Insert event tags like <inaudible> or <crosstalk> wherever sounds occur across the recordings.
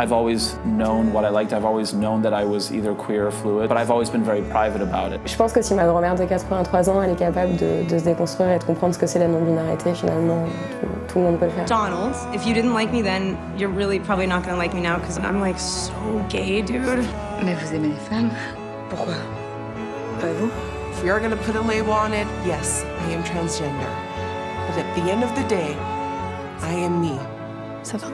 I've always known what I liked. I've always known that I was either queer or fluid, but I've always been very private about it. Je pense que si ma grand-mère de 83 ans, elle est capable de, de se déconstruire et de comprendre ce que c'est la non-binarité, finalement, tout, tout, le monde peut le faire. Donald, if you didn't like me then, you're really probably not gonna like me now because I'm like so gay, dude. Mais vous aimez les femmes Pourquoi Pas vous If we are gonna put a label on it, yes, I am transgender. But at the end of the day, I am me. Ça va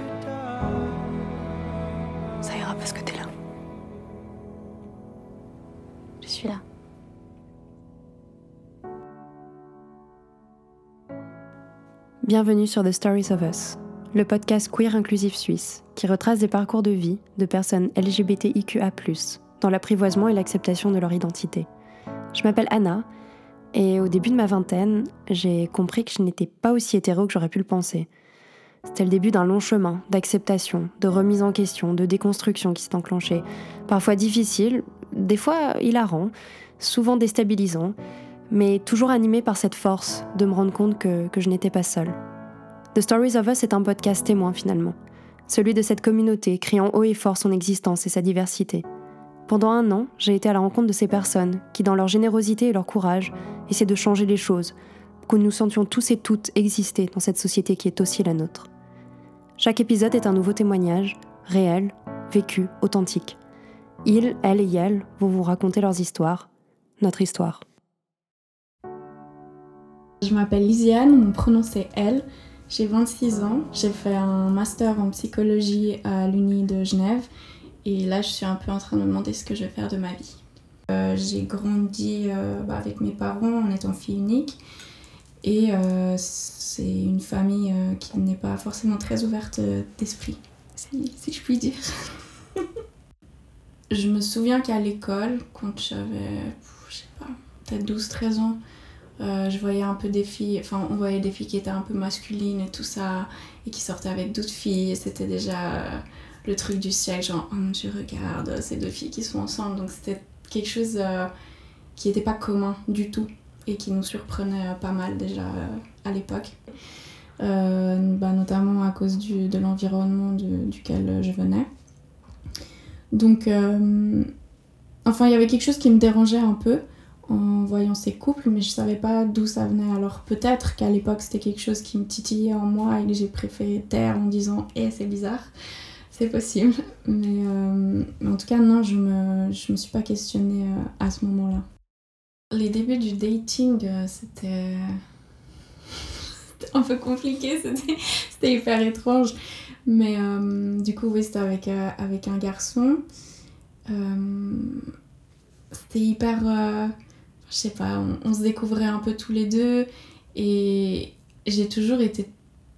Bienvenue sur The Stories of Us, le podcast queer inclusif suisse qui retrace des parcours de vie de personnes LGBTIQA, dans l'apprivoisement et l'acceptation de leur identité. Je m'appelle Anna et au début de ma vingtaine, j'ai compris que je n'étais pas aussi hétéro que j'aurais pu le penser. C'était le début d'un long chemin d'acceptation, de remise en question, de déconstruction qui s'est enclenché. Parfois difficile, des fois hilarant, souvent déstabilisant, mais toujours animé par cette force de me rendre compte que, que je n'étais pas seule. The Stories of Us est un podcast témoin finalement, celui de cette communauté criant haut et fort son existence et sa diversité. Pendant un an, j'ai été à la rencontre de ces personnes qui, dans leur générosité et leur courage, essaient de changer les choses, pour que nous sentions tous et toutes exister dans cette société qui est aussi la nôtre. Chaque épisode est un nouveau témoignage, réel, vécu, authentique. Ils, elles et elles vont vous raconter leurs histoires, notre histoire. Je m'appelle Lisiane, mon prénom c'est elle. J'ai 26 ans, j'ai fait un master en psychologie à l'Uni de Genève et là je suis un peu en train de me demander ce que je vais faire de ma vie. Euh, j'ai grandi euh, bah, avec mes parents en étant fille unique et euh, c'est une famille qui n'est pas forcément très ouverte d'esprit, si, si, je puis dire. Je me souviens qu'à l'école, quand j'avais, je sais pas, peut-être 12-13 ans, euh, je voyais un peu des filles, enfin on voyait des filles qui étaient un peu masculines et tout ça, et qui sortaient avec d'autres filles, c'était déjà le truc du siècle, genre oh dieu regarde ces deux filles qui sont ensemble, donc c'était quelque chose euh, qui n'était pas commun du tout et qui nous surprenait euh, pas mal déjà euh, à l'époque. Euh, bah, notamment à cause du, de l'environnement duquel je venais. Donc, euh, enfin, il y avait quelque chose qui me dérangeait un peu en voyant ces couples, mais je savais pas d'où ça venait. Alors peut-être qu'à l'époque c'était quelque chose qui me titillait en moi et que j'ai préféré taire en disant Eh, c'est bizarre, c'est possible. Mais, euh, mais, en tout cas, non, je me, me suis pas questionnée à ce moment-là. Les débuts du dating, euh, c'était <laughs> un peu compliqué, c'était hyper étrange. Mais euh, du coup, oui, c'était avec, euh, avec un garçon. Euh, c'était hyper. je sais pas, on, se découvrait un peu tous les deux. Et j'ai toujours été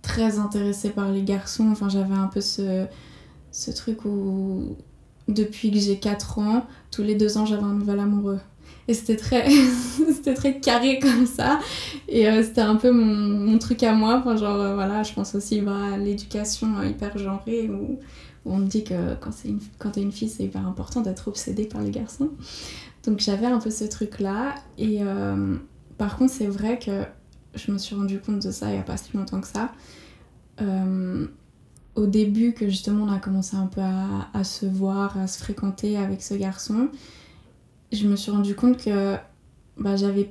très intéressée par les garçons. Enfin, j'avais un peu ce, ce truc où, depuis que j'ai 4 ans, tous les deux ans, j'avais un nouvel amoureux. Et c'était très, <laughs> c'était très carré comme ça. Et euh, c'était un peu mon, mon, truc à moi. Genre, euh, voilà, je pense aussi bah, à l'éducation hyper genrée où, on me dit que quand, c'est quand t'es une fille, c'est hyper important d'être obsédée par les garçons. Donc j'avais un peu ce truc-là. Et euh, par contre, c'est vrai que je me suis rendu compte de ça il n'y a pas si longtemps que ça. Euh, au début, que justement, on a commencé un peu à se voir, à se fréquenter avec ce garçon je me suis rendu compte que bah, j'avais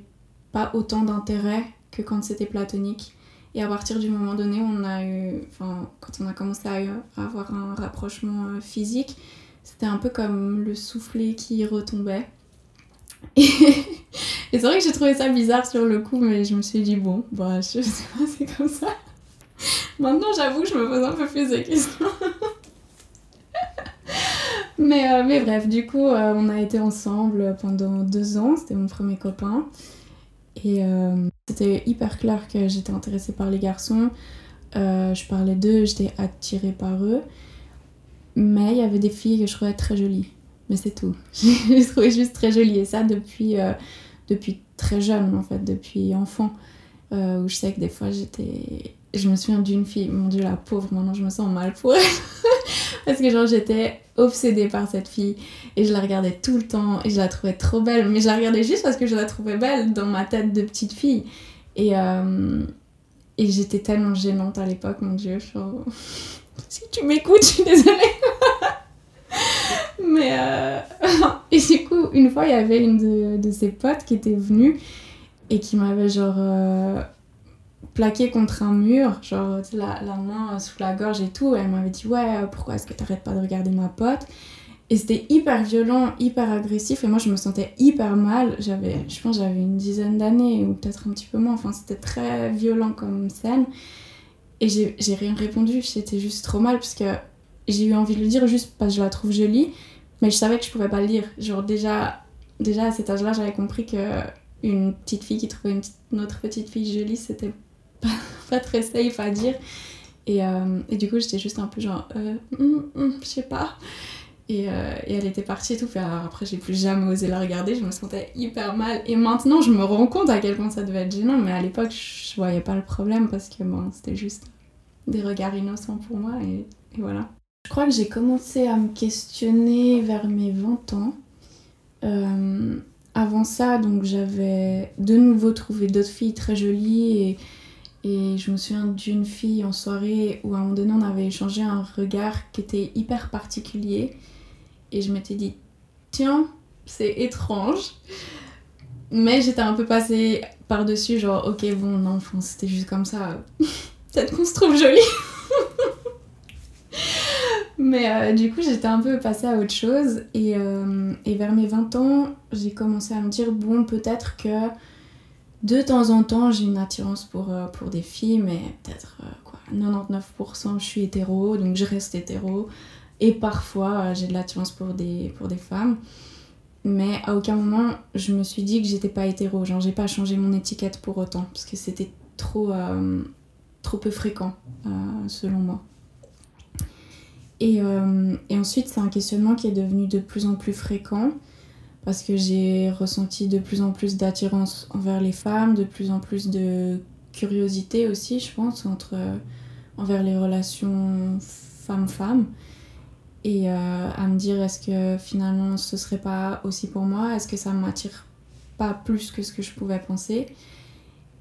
pas autant d'intérêt que quand c'était platonique. Et à partir du moment donné, on a eu, enfin, quand on a commencé à, avoir un rapprochement euh, physique, c'était un peu comme le soufflet qui retombait. <laughs> Et, c'est vrai que j'ai trouvé ça bizarre sur le coup, mais je me suis dit, bon, bah, je sais pas, c'est comme ça. Maintenant, j'avoue je me pose un peu plus de questions. <laughs> Mais, euh, mais bref, du coup, euh, on a été ensemble pendant deux ans. C'était mon premier copain. Et euh, c'était hyper clair que j'étais intéressée par les garçons. je parlais d'eux, j'étais attirée par eux. Mais il y avait des filles que je trouvais très jolies. Mais c'est tout. <laughs> je trouvais juste très jolies. Et ça depuis, depuis très jeune, en fait, depuis enfant. où je sais que des fois, j'étais je me souviens d'une fille, mon dieu la pauvre, maintenant je me sens mal pour elle. <laughs> Parce que genre j'étais obsédée par cette fille et je la regardais tout le temps et je la trouvais trop belle. Mais je la regardais juste parce que je la trouvais belle dans ma tête de petite fille. Et, euh, j'étais tellement gênante à l'époque, mon dieu. <laughs> Si tu m'écoutes, je suis désolée. Mais euh, <laughs> et du coup, une fois, il y avait une de, de ses potes qui était venue et qui m'avait genre euh, plaqué contre un mur, genre la, main sous la gorge et tout. Et elle m'avait dit Ouais, euh, pourquoi est-ce que t'arrêtes pas de regarder ma pote? Et c'était hyper violent, hyper agressif. Et moi, je me sentais hyper mal. J'avais, je pense, j'avais une dizaine d'années ou peut-être un petit peu moins. Enfin, c'était très violent comme scène. Et j'ai j'ai rien répondu. J'étais juste trop mal parce que j'ai eu envie de le dire juste parce que je la trouve jolie. Mais je savais que je pouvais pas le dire. Genre, déjà, déjà à cet âge-là, j'avais compris que une petite fille qui trouvait une, petite- une autre petite fille jolie, c'était pas, <laughs> pas très safe à dire. Et, euh, et du coup, j'étais juste un peu genre, euh, hum, hum, je sais pas. Et, euh, et elle était partie et tout. Puis alors après, j'ai plus jamais osé la regarder. Je me sentais hyper mal. Et maintenant, je me rends compte à quel point ça devait être gênant. Mais à l'époque, je voyais pas le problème parce que bon, c'était juste des regards innocents pour moi. Et, voilà. Je crois que j'ai commencé à me questionner vers mes 20 ans. Avant ça, donc j'avais de nouveau trouvé d'autres filles très jolies et, et je me souviens d'une fille en soirée où à un moment donné on avait échangé un regard qui était hyper particulier. Et je m'étais dit tiens c'est étrange. Mais j'étais un peu passée par-dessus genre ok bon non enfin, c'était juste comme ça. <laughs> Peut-être qu'on se trouve jolie. <laughs> Mais euh, du coup, j'étais un peu passée à autre chose. Et, euh, et vers mes 20 ans, j'ai commencé à me dire bon, peut-être que de temps en temps, j'ai une attirance pour, euh, des filles, mais peut-être euh, quoi, 99% je suis hétéro, donc je reste hétéro. Et parfois, euh, j'ai de l'attirance pour des, pour des femmes. Mais à aucun moment, je me suis dit que j'étais pas hétéro. Genre, j'ai pas changé mon étiquette pour autant, parce que c'était trop, peu fréquent, selon moi. Et ensuite, c'est un questionnement qui est devenu de plus en plus fréquent parce que j'ai ressenti de plus en plus d'attirance envers les femmes, de plus en plus de curiosité aussi, je pense, entre, envers les relations femmes-femmes. Et euh, à me dire, est-ce que finalement ce serait pas aussi pour moi? Est-ce que ça m'attire pas plus que ce que je pouvais penser?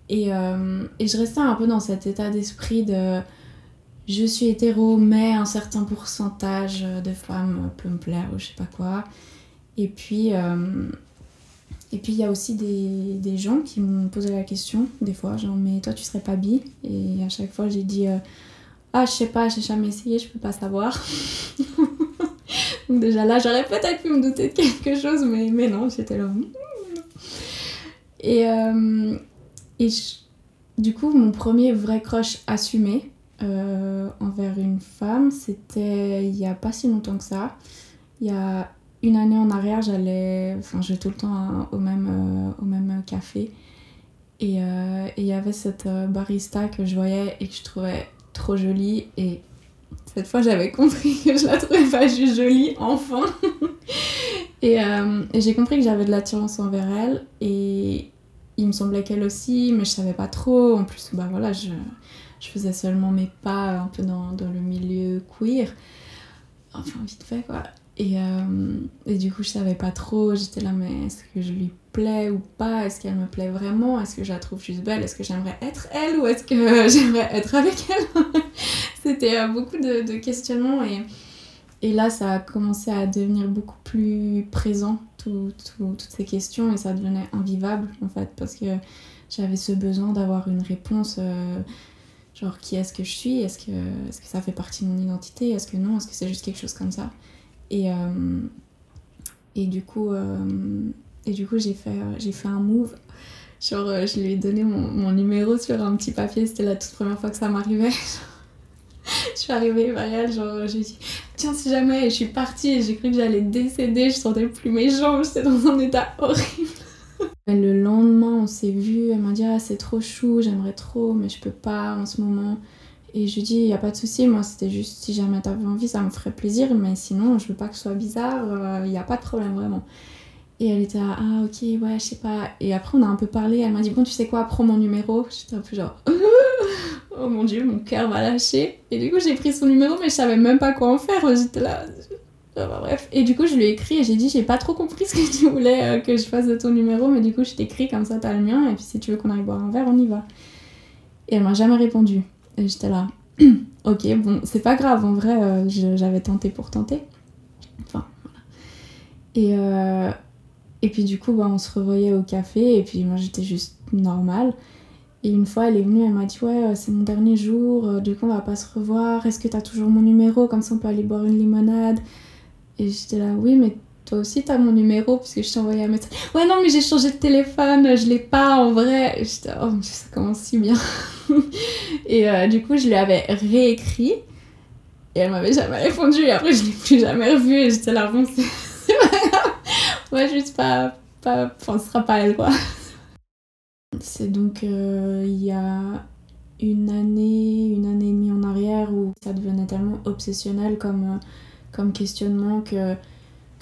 Et, euh, et je restais un peu dans cet état d'esprit de je suis hétéro, mais un certain pourcentage de femmes peut me plaire ou je sais pas quoi. Et puis, euh, et puis il y a aussi des, des gens qui m'ont posé la question, des fois, genre, mais toi tu serais pas bi? Et à chaque fois j'ai dit, euh, ah, je sais pas, j'ai jamais essayé, je peux pas savoir. <laughs> Donc déjà là, j'aurais peut-être pu me douter de quelque chose, mais, mais non, j'étais là. Et, euh, et du coup, mon premier vrai crush assumé, envers une femme, c'était il y a pas si longtemps que ça. Il y a une année en arrière, j'allais, enfin, tout le temps au même, euh, au même café. Et euh, et il y avait cette euh, barista que je voyais et que je trouvais trop jolie. Et cette fois, j'avais compris que je la trouvais pas juste jolie, enfin. <laughs> et euh, j'ai compris que j'avais de l'attirance envers elle. Et il me semblait qu'elle aussi, mais je savais pas trop. En plus, bah voilà, je, faisais seulement mes pas un peu dans le milieu queer. Enfin, vite fait, quoi. Et, euh, et du coup, je savais pas trop. J'étais là, mais est-ce que je lui plais ou pas? Est-ce qu'elle me plaît vraiment? Est-ce que je la trouve juste belle? Est-ce que j'aimerais être elle ou est-ce que <laughs> j'aimerais être avec elle? <laughs> C'était euh, beaucoup de, de questionnements et, et là, ça a commencé à devenir beaucoup plus présent, tout- tout- toutes ces questions, et ça devenait invivable en fait, parce que j'avais ce besoin d'avoir une réponse. euh, Genre, qui est-ce que je suis? Est-ce que, est que ça fait partie de mon identité? Est-ce que non? Est-ce que c'est juste quelque chose comme ça? Et, euh, et du coup, euh, et du coup j'ai fait, euh, j'ai fait un move. Genre, je lui ai donné mon, mon numéro sur un petit papier. C'était la toute première fois que ça m'arrivait. <laughs> je suis arrivée vers elle, genre, j'ai dit Tiens, si jamais. Je suis partie j'ai cru que j'allais décéder. Je sentais plus mes jambes. <laughs> J'étais dans un état horrible. Le lendemain, on s'est vu, elle m'a dit ah, c'est trop chou, j'aimerais trop, mais je peux pas en ce moment. Et je lui dis, il a pas de souci, moi c'était juste si jamais t'avais envie, ça me ferait plaisir, mais sinon je veux pas que ce soit bizarre, il y a pas de problème vraiment. Et elle était là, ah ok, ouais, je sais pas. Et après on a un peu parlé, elle m'a dit, bon, tu sais quoi, prends mon numéro. J'étais un peu genre, <laughs> oh mon dieu, mon cœur va lâcher. Et du coup j'ai pris son numéro, mais je savais même pas quoi en faire, j'étais là. Enfin, bref. Et du coup, je lui ai écrit et j'ai dit j'ai pas trop compris <laughs> ce que tu voulais euh, que je fasse de ton numéro, mais du coup, je t'écris comme ça, t'as le mien, et puis si tu veux qu'on aille boire un verre, on y va. Et elle m'a jamais répondu. Et j'étais là, <clears throat> ok, bon, c'est pas grave, en vrai, euh, j'avais tenté pour tenter. Enfin, voilà. Et, euh, Et puis du coup, bah, on se revoyait au café et puis moi j'étais juste normale. Et une fois, elle est venue, elle m'a dit Ouais, euh, c'est mon dernier jour, du coup, on va pas se revoir. Est-ce que t'as toujours mon numéro Comme ça, on peut aller boire une limonade? Et j'étais là Oui, mais toi aussi, t'as mon numéro, puisque je t'ai envoyé un message. Ouais, non, mais j'ai changé de téléphone, je l'ai pas en vrai. J'étais Oh, ça commence si bien. <laughs> et euh, du coup, je lui avais réécrit. Et elle m'avait jamais répondu. Et après, je l'ai plus jamais revue. Et j'étais là Bon, c'est. <laughs> Ouais, juste pas. pas... Enfin, ce sera pas elle, quoi. C'est donc euh, il y a une année, une année et demie en arrière où ça devenait tellement obsessionnel comme, euh, comme questionnement que,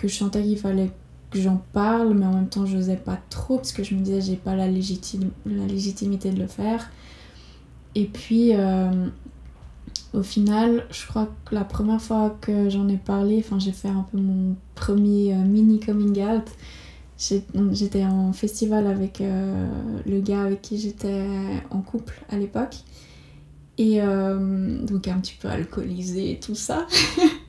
que je sentais qu'il fallait que j'en parle, mais en même temps je n'osais pas trop parce que je me disais j'ai pas la, légitime, la légitimité de le faire. Et puis euh, au final, je crois que la première fois que j'en ai parlé, enfin j'ai fait un peu mon premier mini coming out J'étais en festival avec euh, le gars avec qui j'étais en couple à l'époque. Et euh, donc un petit peu alcoolisé et tout ça. <laughs>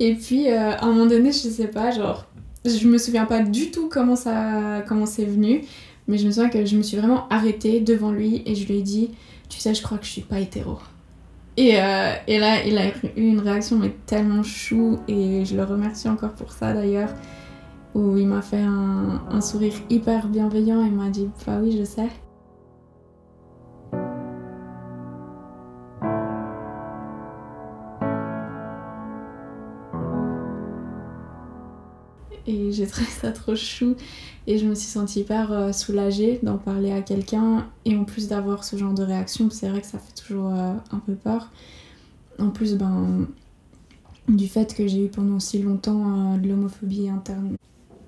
et puis euh, à un moment donné, je sais pas, genre, je me souviens pas du tout comment ça comment c'est venu, mais je me souviens que je me suis vraiment arrêtée devant lui et je lui ai dit, tu sais, je crois que je suis pas hétéro. Et, et là, il a eu une réaction mais tellement chou et je le remercie encore pour ça d'ailleurs où il m'a fait un, sourire hyper bienveillant et m'a dit Bah oui, je sais. Et j'ai trouvé ça trop chou et je me suis sentie hyper euh, soulagée d'en parler à quelqu'un et en plus d'avoir ce genre de réaction, c'est vrai que ça fait toujours euh, un peu peur. En plus, ben, du fait que j'ai eu pendant si longtemps euh, de l'homophobie interne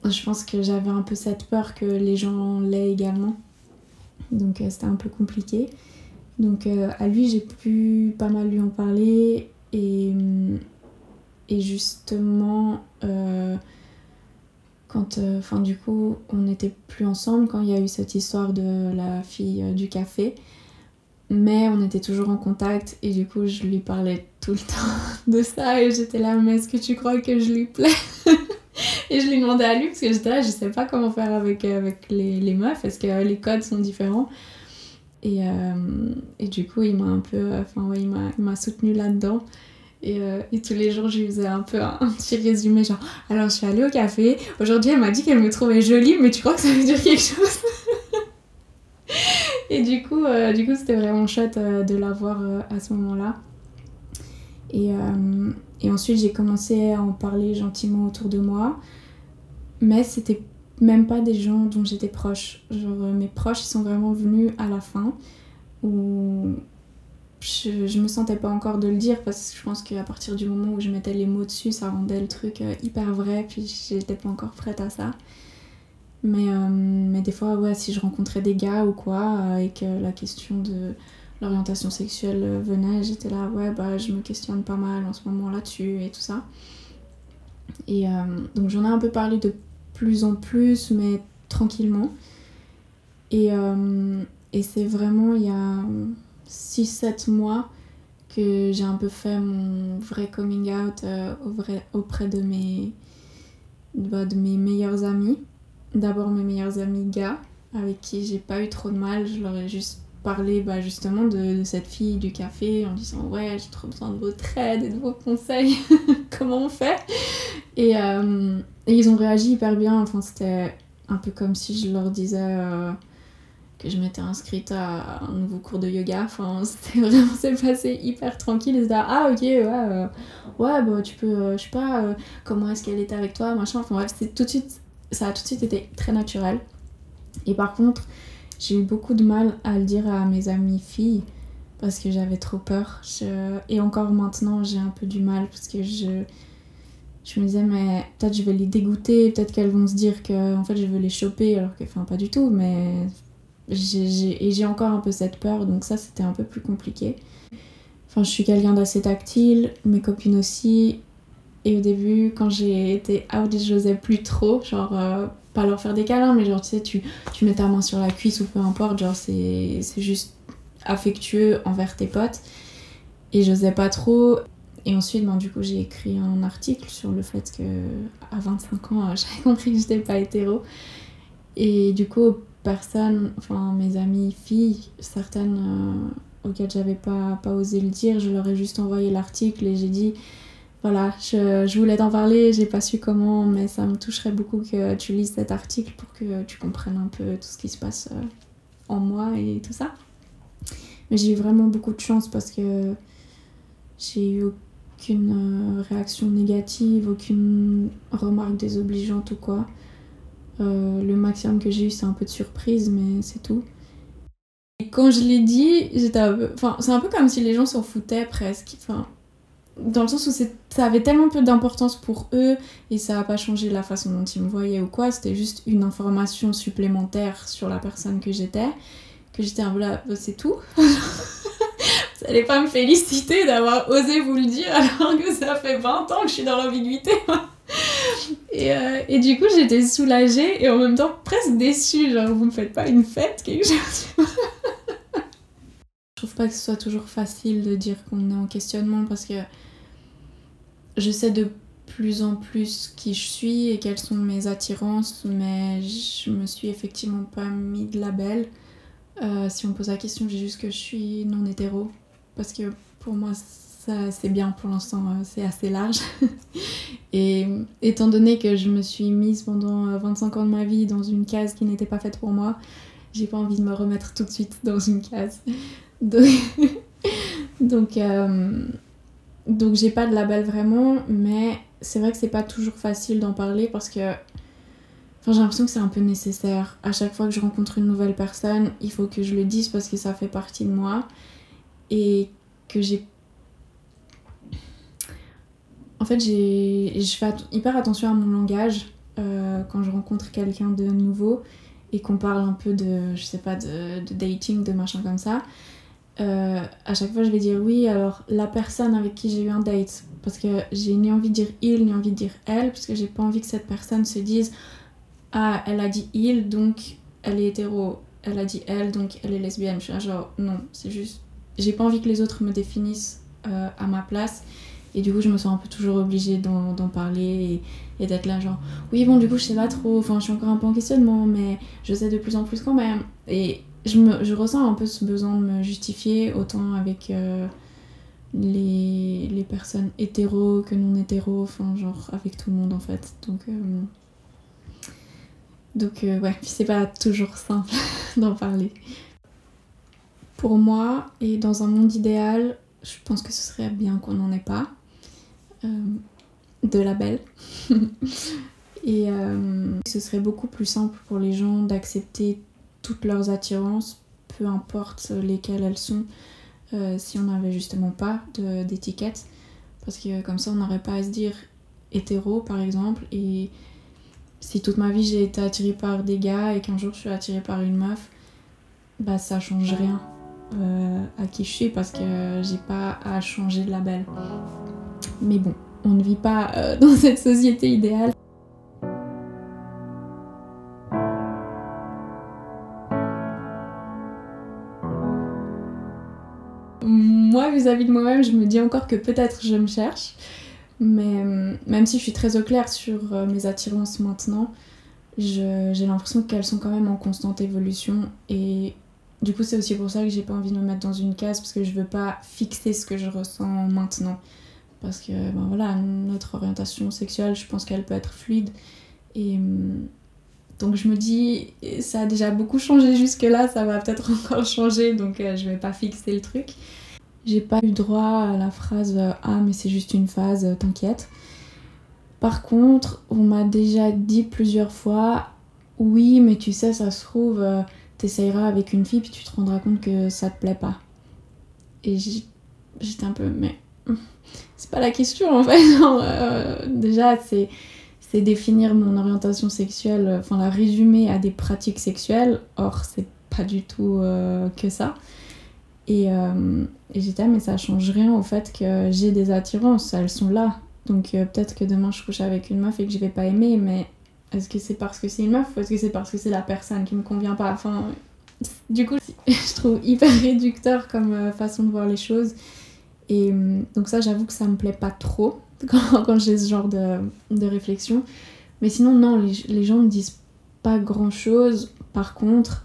je pense que j'avais un peu cette peur que les gens l'aient également. Donc c'était un peu compliqué. Donc à lui, j'ai pu pas mal lui en parler. Et, et justement, quand, enfin du coup, on n'était plus ensemble quand il y a eu cette histoire de la fille du café. Mais on était toujours en contact et du coup, je lui parlais tout le <laughs> temps de ça et j'étais là, mais est-ce que tu crois que je lui plais? <laughs> Et je lui demandais à lui parce que j'étais là, je sais pas comment faire avec, euh, avec les, les meufs, parce que les codes sont différents? Et, euh, et du coup, il m'a un peu. Enfin, ouais, il m'a soutenu là-dedans. Et, euh, et, tous les jours, je lui faisais un peu un, petit résumé, genre Alors, je suis allée au café. Aujourd'hui, elle m'a dit qu'elle me trouvait jolie, mais tu crois que ça veut dire quelque chose? <laughs> Et du coup, du coup c'était vraiment chouette de l'avoir à ce moment-là. Et, et ensuite, j'ai commencé à en parler gentiment autour de moi. Mais c'était même pas des gens dont j'étais proche. Genre, euh, mes proches, ils sont vraiment venus à la fin. Où je, je me sentais pas encore de le dire parce que je pense qu'à partir du moment où je mettais les mots dessus, ça rendait le truc euh, hyper vrai. Puis j'étais pas encore prête à ça. Mais, euh, mais des fois, ouais, si je rencontrais des gars ou quoi, et que la question de l'orientation sexuelle venait, j'étais là, ouais, bah je me questionne pas mal en ce moment là-dessus et tout ça. Et donc j'en ai un peu parlé de plus en plus, mais tranquillement. Et, euh, et c'est vraiment il y a 6-7 mois que j'ai un peu fait mon vrai coming out euh, auprès de mes, bah, de mes meilleurs amis. D'abord mes meilleurs amis gars, avec qui j'ai pas eu trop de mal. Je leur ai juste parlé bah, justement de, cette fille du café en disant ouais j'ai trop besoin de votre aide et de vos conseils, <laughs> comment on fait? Et, euh, et, ils ont réagi hyper bien, enfin c'était un peu comme si je leur disais euh, que je m'étais inscrite à un nouveau cours de yoga, enfin <laughs> c'était vraiment, c'est passé hyper tranquille, ils étaient ah ok ouais, euh, ouais bah tu peux, je sais pas, comment est-ce qu'elle était avec toi, machin, enfin bref tout de suite, ça a tout de suite été très naturel. Et par contre, j'ai eu beaucoup de mal à le dire à mes amies filles parce que j'avais trop peur. Et encore maintenant, j'ai un peu du mal parce que je, je me disais, mais peut-être je vais les dégoûter, peut-être qu'elles vont se dire que en fait je veux les choper, alors que, enfin, pas du tout, mais j'ai, et j'ai encore un peu cette peur, donc ça c'était un peu plus compliqué. Enfin, je suis quelqu'un d'assez tactile, mes copines aussi, et au début, quand j'ai été out, j'osais plus trop, genre. Euh, pas leur faire des câlins, mais genre, tu sais, tu, tu mets ta main sur la cuisse ou peu importe, genre, c'est juste affectueux envers tes potes. Et j'osais pas trop. et ensuite, ben, du coup, j'ai écrit un article sur le fait que à 25 ans, <laughs> j'avais compris que j'étais pas hétéro. Et du coup, personnes, enfin mes amies filles, certaines euh, auxquelles j'avais pas, pas osé le dire, je leur ai juste envoyé l'article et j'ai dit voilà, je, je voulais t'en parler, j'ai pas su comment, mais ça me toucherait beaucoup que tu lises cet article pour que tu comprennes un peu tout ce qui se passe euh, en moi et tout ça. Mais j'ai eu vraiment beaucoup de chance parce que j'ai eu aucune euh, réaction négative, aucune remarque désobligeante ou quoi. Euh, le maximum que j'ai eu, c'est un peu de surprise, mais c'est tout. Et quand je l'ai dit. Enfin, c'est un peu comme si les gens s'en foutaient presque. Enfin, dans le sens où ça avait tellement peu d'importance pour eux et ça n'a pas changé la façon dont ils me voyaient ou quoi. C'était juste une information supplémentaire sur la personne que j'étais. Que j'étais un peu là, bah, c'est tout. <laughs> vous allez pas me féliciter d'avoir osé vous le dire alors que ça fait 20 ans que je suis dans l'ambiguïté. <laughs> et, euh, et, du coup, j'étais soulagée et en même temps presque déçue. Genre, vous me faites pas une fête, quelque chose. je trouve pas que ce soit toujours facile de dire qu'on est en questionnement parce que je sais de plus en plus qui je suis et quelles sont mes attirances, mais je me suis effectivement pas mis de label. Euh, si on me pose la question, j'ai juste que je suis non hétéro parce que pour moi c'est bien pour l'instant, euh, c'est assez large. <laughs> et étant donné que je me suis mise pendant 25 euh, ans de ma vie dans une case qui n'était pas faite pour moi, j'ai pas envie de me remettre tout de suite dans une case. <laughs> Donc, <laughs> donc, euh, donc j'ai pas de label vraiment, mais c'est vrai que c'est pas toujours facile d'en parler parce que Enfin, j'ai l'impression que c'est un peu nécessaire. À chaque fois que je rencontre une nouvelle personne, il faut que je le dise parce que ça fait partie de moi. Et que j'ai en fait, je fais hyper attention à mon langage euh, quand je rencontre quelqu'un de nouveau et qu'on parle un peu de, je sais pas, de, dating, de machin comme ça. Euh, à chaque fois, je vais dire oui, alors la personne avec qui j'ai eu un date. Parce que j'ai ni envie de dire il, ni envie de dire elle, parce que j'ai pas envie que cette personne se dise ah, elle a dit il, donc elle est hétéro. Elle a dit elle, donc elle est lesbienne. Je suis là, genre, non, c'est juste. J'ai pas envie que les autres me définissent euh, à ma place. Et du coup, je me sens un peu toujours obligée d'en parler et, d'être là, genre, oui, bon, du coup, je sais pas trop, enfin, je suis encore un peu en questionnement, mais je sais de plus en plus quand même. Et je, me, je ressens un peu ce besoin de me justifier, autant avec euh, les, les, personnes hétéros que non hétéros, enfin, genre, avec tout le monde en fait. Donc, euh, donc euh, ouais, c'est pas toujours simple <laughs> d'en parler. Pour moi, et dans un monde idéal, je pense que ce serait bien qu'on n'en ait pas. Euh, de label. <laughs> et euh, ce serait beaucoup plus simple pour les gens d'accepter toutes leurs attirances, peu importe lesquelles elles sont, euh, si on n'avait justement pas d'étiquette. Parce que comme ça, on n'aurait pas à se dire hétéro, par exemple, et si toute ma vie j'ai été attirée par des gars et qu'un jour je suis attirée par une meuf, bah ça change rien à qui je suis parce que j'ai pas à changer de label. Mais bon, on ne vit pas euh, <laughs> dans cette société idéale. Moi, vis-à-vis de moi-même, je me dis encore que peut-être je me cherche. Mais euh, même si je suis très au clair sur euh, mes attirances maintenant, j'ai l'impression qu'elles sont quand même en constante évolution. Et du coup, c'est aussi pour ça que j'ai pas envie de me mettre dans une case, parce que je veux pas fixer ce que je ressens maintenant parce que ben voilà, notre orientation sexuelle, je pense qu'elle peut être fluide. Et hum, donc je me dis, ça a déjà beaucoup changé jusque-là, ça va peut-être <laughs> encore changer, donc euh, je vais pas fixer le truc. J'ai pas eu droit à la phrase euh, Ah, mais c'est juste une phase, euh, t'inquiète. Par contre, on m'a déjà dit plusieurs fois Oui, mais tu sais, ça se trouve, t'essayeras avec une fille, puis tu te rendras compte que ça te plaît pas. Et j'étais un peu, mais <laughs> c'est pas la question en fait. <laughs> Euh, déjà, c'est c'est définir mon orientation sexuelle, enfin la résumer à des pratiques sexuelles. Or, c'est pas du tout euh, que ça. Et, euh, et j'étais, mais ça change rien au fait que j'ai des attirances, elles sont là. Donc peut-être que demain je couche avec une meuf et que je vais pas aimer, mais est-ce que c'est parce que c'est une meuf ou est-ce que c'est parce que c'est la personne qui me convient pas? Enfin, du coup, <laughs> je trouve hyper réducteur comme façon de voir les choses. Et hum, donc ça, j'avoue que ça me plaît pas trop <laughs> quand, j'ai ce genre de, de réflexion. Mais sinon, non, les, gens me disent pas grand-chose. Par contre,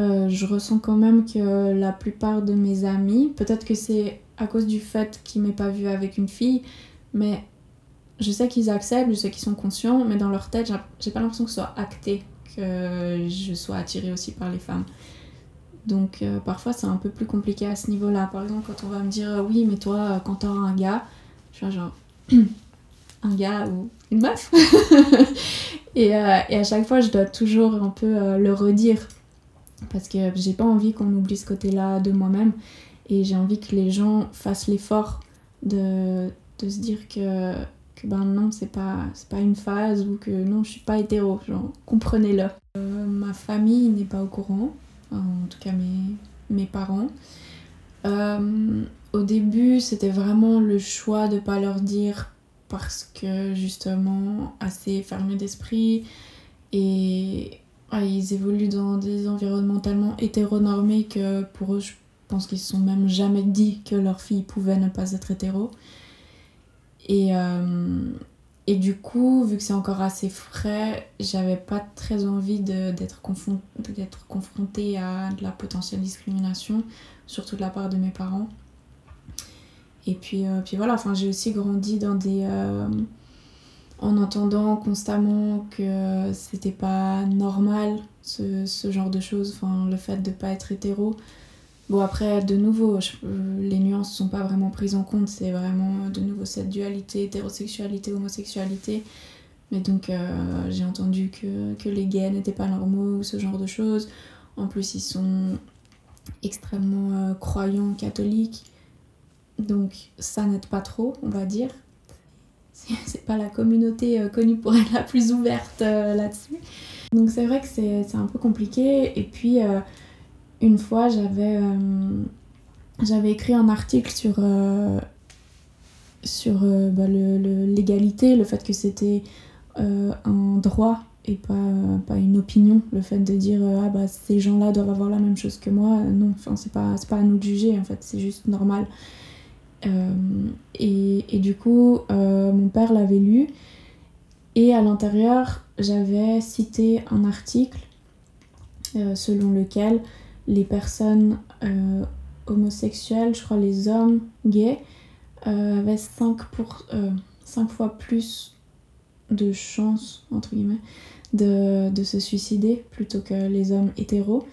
euh, je ressens quand même que la plupart de mes amis, peut-être que c'est à cause du fait qu'ils m'aient pas vu avec une fille, mais je sais qu'ils acceptent, je sais qu'ils sont conscients, mais dans leur tête, j'ai- pas l'impression que ce soit acté que je sois attirée aussi par les femmes. Donc euh, parfois c'est un peu plus compliqué à ce niveau-là. Par exemple, quand on va me dire euh, oui, mais toi, euh, quand t'auras un gars, je suis genre <clears throat> un gars ou une meuf. <laughs> et, à chaque fois, je dois toujours un peu le redire parce que j'ai pas envie qu'on oublie ce côté-là de moi-même et j'ai envie que les gens fassent l'effort de, de se dire que, que ben non, c'est pas, pas une phase ou que non, je suis pas hétéro. Genre, comprenez-le. Euh, ma famille n'est pas au courant, en tout cas mes, mes parents. Euh, au début, c'était vraiment le choix de pas leur dire parce que justement, assez fermé d'esprit et ah, ils évoluent dans des environnements tellement hétéronormés que pour eux, je pense qu'ils se sont même jamais dit que leur fille pouvait ne pas être hétéro. Et, euh, et du coup, vu que c'est encore assez frais, j'avais pas très envie d'être confron- d'être confrontée à de la potentielle discrimination, surtout de la part de mes parents. Et puis, euh, puis voilà, j'ai aussi grandi dans des. euh, en entendant constamment que c'était pas normal ce, ce genre de choses, enfin, le fait de pas être hétéro. Bon, après, de nouveau, euh, les nuances sont pas vraiment prises en compte, c'est vraiment de nouveau cette dualité hétérosexualité, homosexualité. Mais donc, euh, j'ai entendu que, que les gays n'étaient pas normaux ou ce genre de choses. En plus, ils sont extrêmement euh, croyants catholiques. Donc, ça n'aide pas trop, on va dire. C'est <laughs> pas la communauté euh, connue pour être la plus ouverte euh, là-dessus. Donc, c'est vrai que c'est un peu compliqué. Et puis, euh, une fois, j'avais euh, j'avais écrit un article sur, euh, sur euh, bah, l'égalité, le, fait que c'était un droit et pas, pas une opinion. Le fait de dire ah bah ces gens-là doivent avoir la même chose que moi, non, enfin, c'est pas, pas à nous de juger en fait, c'est juste normal. Et, et du coup, mon père l'avait lu et à l'intérieur, j'avais cité un article selon lequel les personnes euh, homosexuelles, je crois les hommes gays, euh, avaient 5, pour, euh, 5 fois plus de chances, entre guillemets, de, de se suicider plutôt que les hommes hétéros.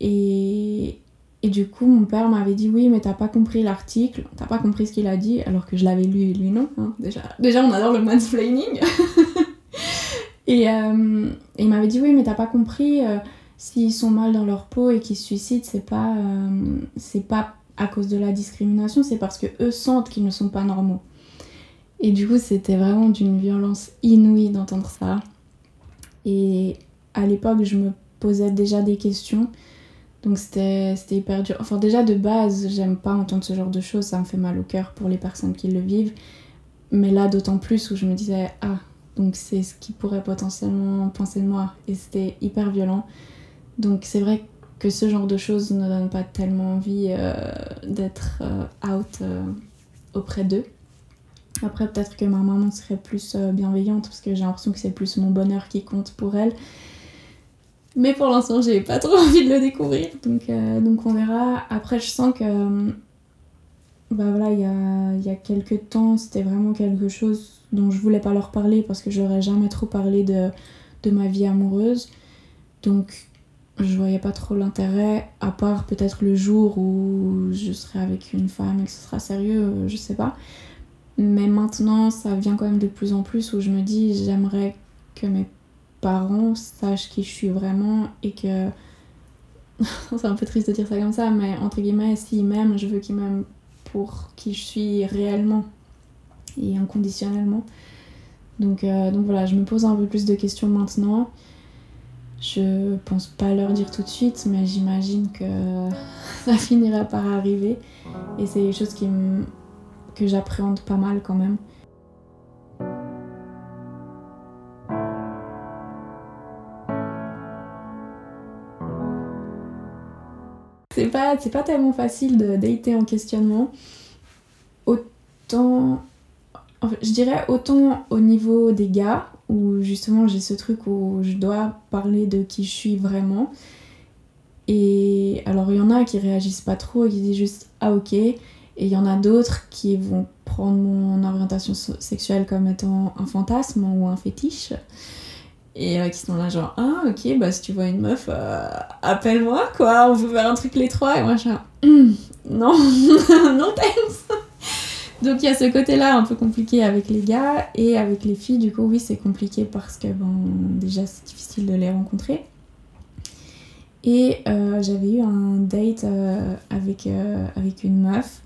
Et, et du coup, mon père m'avait dit oui, mais t'as pas compris l'article, t'as pas compris ce qu'il a dit, alors que je l'avais lu et lui non. hein. Déjà, déjà, on adore le mansplaining. <laughs> et, et il m'avait dit oui, mais t'as pas compris. S'ils sont mal dans leur peau et qu'ils se suicident, c'est pas, euh, c'est pas à cause de la discrimination, c'est parce que eux sentent qu'ils ne sont pas normaux. Et du coup, c'était vraiment d'une violence inouïe d'entendre ça. Et à l'époque, je me posais déjà des questions. Donc c'était hyper dur. Enfin, déjà de base, j'aime pas entendre ce genre de choses, ça me fait mal au cœur pour les personnes qui le vivent. Mais là, d'autant plus où je me disais, ah, donc c'est ce qui pourrait potentiellement penser de moi. Et c'était hyper violent. Donc c'est vrai que ce genre de choses ne donne pas tellement envie euh, d'être euh, out euh, auprès d'eux. Après, peut-être que ma maman serait plus bienveillante parce que j'ai l'impression que c'est plus mon bonheur qui compte pour elle. Mais pour l'instant, j'ai pas trop <laughs> envie de le découvrir, donc, donc on verra. Après, je sens que. Bah voilà, il y a, y a quelques temps, c'était vraiment quelque chose dont je voulais pas leur parler parce que j'aurais jamais trop parlé de, de ma vie amoureuse. Donc, je voyais pas trop l'intérêt, à part peut-être le jour où je serai avec une femme et que ce sera sérieux, je sais pas. Mais maintenant, ça vient quand même de plus en plus où je me dis, j'aimerais que mes parents sachent qui je suis vraiment et que. <laughs> c'est un peu triste de dire ça comme ça, mais entre guillemets, s'ils m'aiment, je veux qu'ils m'aiment pour qui je suis réellement et inconditionnellement. Donc, euh, donc voilà, je me pose un peu plus de questions maintenant. Je pense pas leur dire tout de suite, mais j'imagine que <laughs> ça finira par arriver. Et c'est qui me- que j'appréhende pas mal quand même. C'est pas, c'est pas tellement facile de dater en questionnement. autant. je dirais autant au niveau des gars, où justement j'ai ce truc où je dois parler de qui je suis vraiment. Et alors, il y en a qui réagissent pas trop et qui disent juste ah ok. Et il y en a d'autres qui vont prendre mon orientation sexuelle comme étant un fantasme ou un fétiche. Et euh, qui sont là genre ah ok bah si tu vois une meuf euh, appelle-moi quoi on peut faire un truc les trois et moi je suis Hum, non <laughs> non thanks donc il y a ce côté là un peu compliqué avec les gars et avec les filles. Du coup oui c'est compliqué parce que déjà c'est difficile de les rencontrer. Et euh, j'avais eu un date euh, avec, euh, avec une meuf.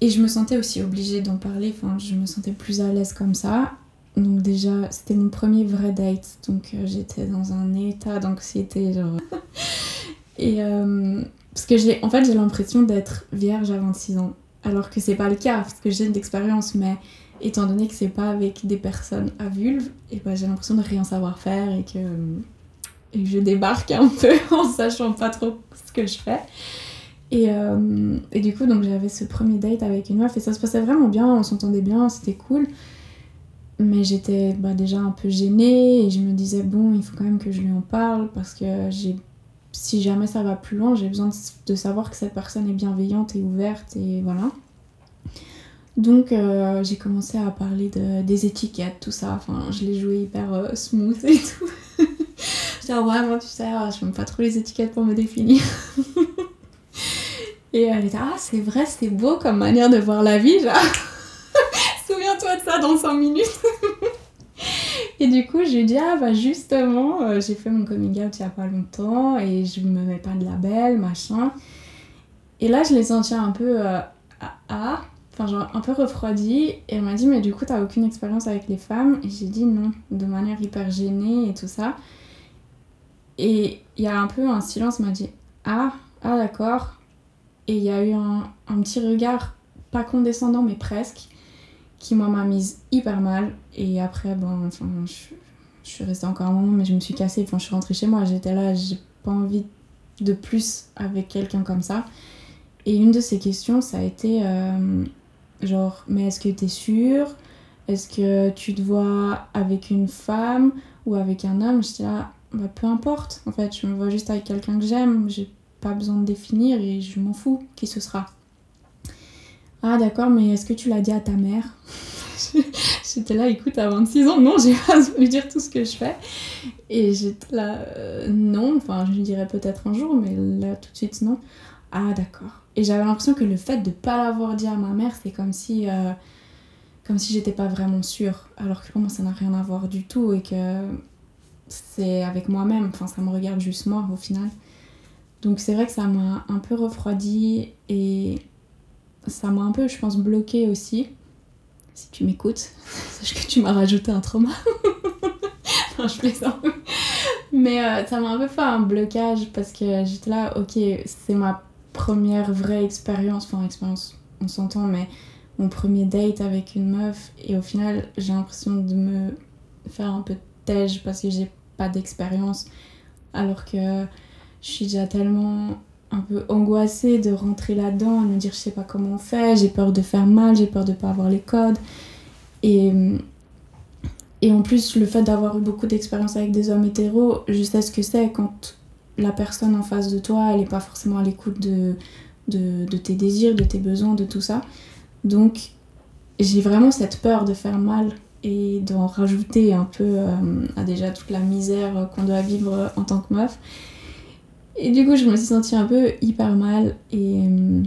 Et je me sentais aussi obligée d'en parler. Enfin je me sentais plus à l'aise comme ça. Donc déjà, c'était mon premier vrai date, donc j'étais dans un état d'anxiété, genre. <laughs> Et parce que j'ai, en fait, j'ai l'impression d'être vierge à 26 ans, alors que c'est pas le cas, parce que j'ai de l'expérience, mais étant donné que c'est pas avec des personnes à vulve, et ben j'ai l'impression de rien savoir faire et que, je débarque un peu <laughs> en sachant pas trop ce que je fais. Et, euh, et du coup, donc j'avais ce premier date avec une meuf et ça se passait vraiment bien, on s'entendait bien, c'était cool. Mais j'étais bah, déjà un peu gênée et je me disais, bon, il faut quand même que je lui en parle parce que j'ai, si jamais ça va plus loin, j'ai besoin de, savoir que cette personne est bienveillante et ouverte et voilà. Donc euh, j'ai commencé à parler de, des étiquettes, tout ça. Enfin, je l'ai joué hyper euh, smooth et tout. <laughs> J'étais ouais, moi tu sais, euh, je n'aime pas trop les étiquettes pour me définir. <laughs> et elle était ah, c'est vrai, c'est beau comme manière de voir la vie. <laughs> Souviens-toi de ça dans 5 minutes. Et du coup, je lui ai dit, ah bah justement, euh, j'ai fait mon coming out il y a pas longtemps et je me mets pas de label, machin. Et là, je l'ai senti un peu euh, ah, ah, enfin genre un peu refroidi. Et elle m'a dit, mais du coup, t'as aucune expérience avec les femmes? Et j'ai dit non, de manière hyper gênée et tout ça. Et il y a un peu un silence, m'a dit, ah, ah d'accord. Et il y a eu un petit regard, pas condescendant, mais presque qui moi m'a mise hyper mal. Et après bon enfin je, je suis restée encore un moment mais je me suis cassée. Enfin je suis rentrée chez moi. J'étais là j'ai pas envie de plus avec quelqu'un comme ça. Et une de ces questions ça a été euh, genre mais est-ce que t'es sûre? Est-ce que tu te vois avec une femme ou avec un homme? J'étais là bah peu importe en fait. Je me vois juste avec quelqu'un que j'aime. J'ai pas besoin de définir et je m'en fous qui ce sera ah d'accord, mais est-ce que tu l'as dit à ta mère? <laughs> J'étais là, écoute, à 26 ans, non, <laughs> j'ai pas lui dire tout ce que je fais. Et j'étais là, euh, non, enfin, je lui dirais peut-être un jour, mais là, tout de suite, non. Ah d'accord. Et j'avais l'impression que le fait de pas l'avoir dit à ma mère, c'est comme si, euh, comme si j'étais pas vraiment sûre. Alors que pour moi, ça n'a rien à voir du tout et que c'est avec moi-même, enfin, ça me regarde juste moi au final. Donc c'est vrai que ça m'a un peu refroidi et ça m'a un peu, je pense, bloqué aussi. Si tu m'écoutes, <laughs> sache que tu m'as rajouté un trauma. <laughs> enfin, je plaisante. Mais euh, ça m'a un peu fait un blocage parce que j'étais là, ok, c'est ma première vraie expérience, enfin, expérience, on s'entend, mais mon premier date avec une meuf. Et au final, j'ai l'impression de me faire un peu têche parce que j'ai pas d'expérience. Alors que je suis déjà tellement un peu angoissée de rentrer là-dedans et me dire je sais pas comment on fait, j'ai peur de faire mal, j'ai peur de pas avoir les codes. Et, et en plus, le fait d'avoir eu beaucoup d'expérience avec des hommes hétéros, je sais ce que c'est quand la personne en face de toi, elle est pas forcément à l'écoute de, de, de tes désirs, de tes besoins, de tout ça. Donc, j'ai vraiment cette peur de faire mal et d'en rajouter un peu euh, à déjà toute la misère qu'on doit vivre en tant que meuf. Et du coup, je me suis sentie un peu hyper mal et euh,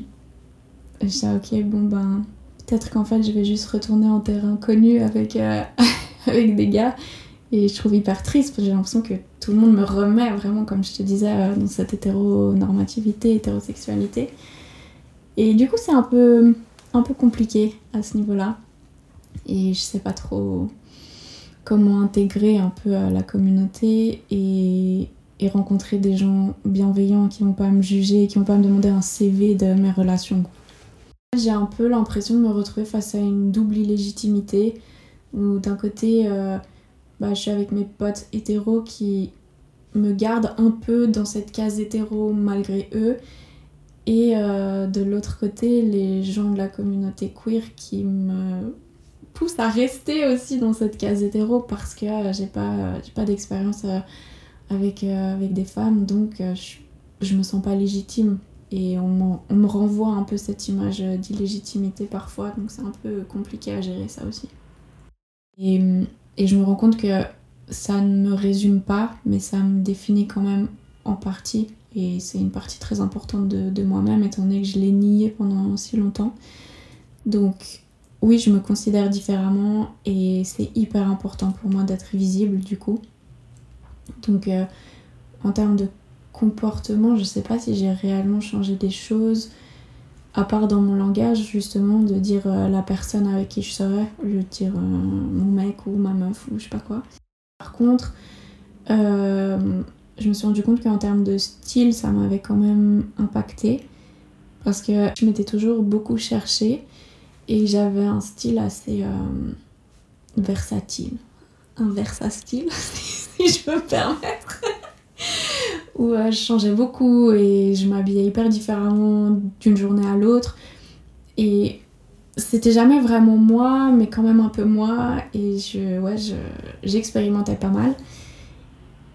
je disais, ok, bon ben, peut-être qu'en fait, je vais juste retourner en terrain connu avec, euh, <laughs> avec des gars. Et je trouve hyper triste parce que j'ai l'impression que tout le monde me remet vraiment, comme je te disais, euh, dans cette hétéronormativité, hétérosexualité. Et du coup, c'est un peu, un peu compliqué à ce niveau-là. Et je sais pas trop comment intégrer un peu la communauté et, et rencontrer des gens bienveillants qui vont pas me juger, qui vont pas me demander un CV de mes relations. J'ai un peu l'impression de me retrouver face à une double illégitimité, où d'un côté, euh, bah, je suis avec mes potes hétéros qui me gardent un peu dans cette case hétéro malgré eux, Et euh, de l'autre côté, les gens de la communauté queer qui me poussent à rester aussi dans cette case hétéro parce que euh, j'ai pas, j'ai pas d'expérience euh, avec, euh, avec des femmes, donc euh, je, je me sens pas légitime. Et on, on me renvoie un peu cette image d'illégitimité parfois, donc c'est un peu compliqué à gérer ça aussi. Et, et je me rends compte que ça ne me résume pas, mais ça me définit quand même en partie. Et c'est une partie très importante de, de moi-même, étant donné que je l'ai nié pendant si longtemps. Donc oui, je me considère différemment et c'est hyper important pour moi d'être visible du coup. Donc euh, en termes de comportement, je sais pas si j'ai réellement changé des choses, à part dans mon langage justement, de dire euh, la personne avec qui je serais, de dire euh, mon mec ou ma meuf ou je sais pas quoi. Par contre, je me suis rendu compte qu'en termes de style, ça m'avait quand même impacté. Parce que je m'étais toujours beaucoup cherchée et j'avais un style assez versatile. Un versatile, <laughs> si je peux me permettre. <laughs> Où euh, je changeais beaucoup et je m'habillais hyper différemment d'une journée à l'autre. Et c'était jamais vraiment moi, mais quand même un peu moi. Et je, ouais, je, j'expérimentais pas mal.